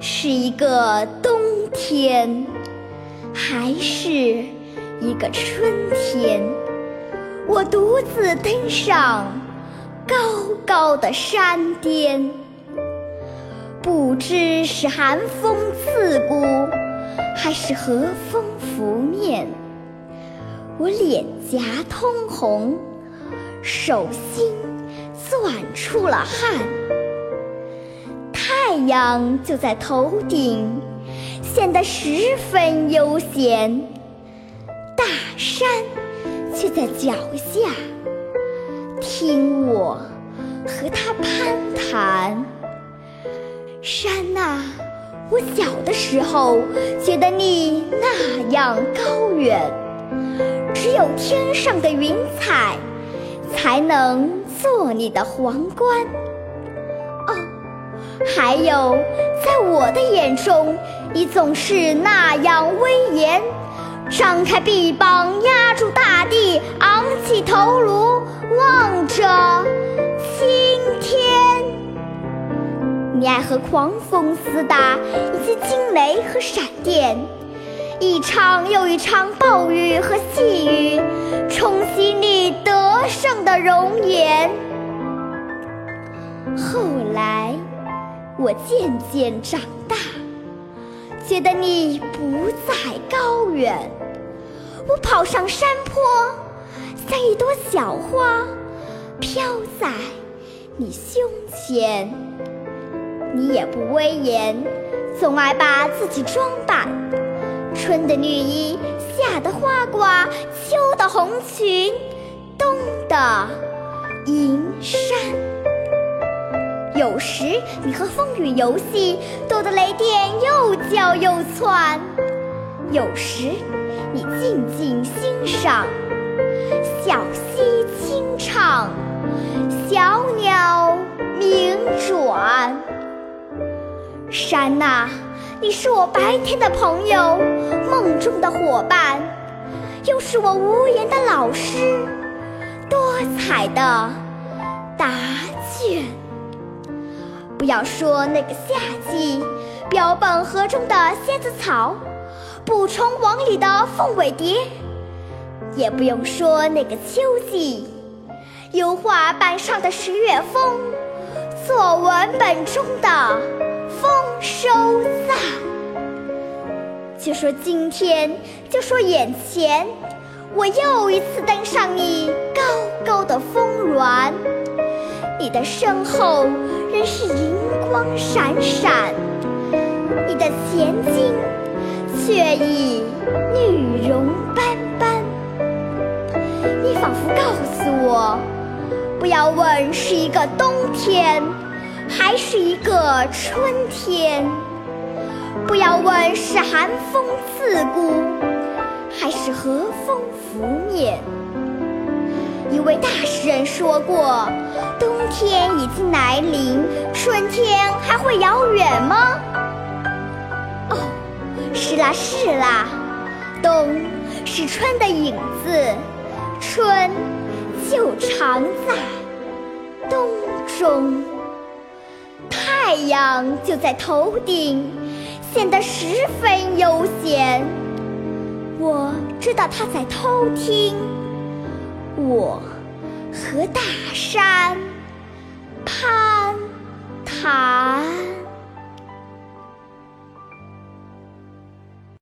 是一个冬天，还是一个春天？我独自登上高高的山巅，不知是寒风刺骨，还是和风拂面。我脸颊通红，手心攥出了汗。太阳就在头顶，显得十分悠闲；大山却在脚下，听我和它攀谈。山呐，我小的时候觉得你那样高远，只有天上的云彩才能做你的皇冠。还有，在我的眼中，你总是那样威严，张开臂膀压住大地，昂起头颅望着青天。你爱和狂风厮打，以及惊雷和闪电，一场又一场暴雨和细雨，冲洗你得胜的容颜。后来。我渐渐长大，觉得你不再高远。我跑上山坡，像一朵小花，飘在你胸前。你也不威严，总爱把自己装扮，春的绿衣，夏的花褂，秋的红裙，冬的银衫。有时你和风雨游戏，逗得雷电又叫又窜；有时你静静欣赏，小溪清唱，小鸟鸣转。山呐，你是我白天的朋友，梦中的伙伴，又是我无言的老师，多彩的答卷。不要说那个夏季，标本盒中的蝎子草，捕虫网里的凤尾蝶；也不用说那个秋季，油画板上的十月风，作文本中的丰收赞。就说今天，就说眼前，我又一次登上你的身后仍是银光闪闪，你的前襟却已绿绒斑斑。你仿佛告诉我，不要问是一个冬天，还是一个春天；不要问是寒风刺骨，还是和风拂面。一位大诗人说过：“冬天已经来临，春天还会遥远吗？”哦，是啦是啦，冬是春的影子，春就藏在冬中。太阳就在头顶，显得十分悠闲。我知道他在偷听。我和大山攀谈。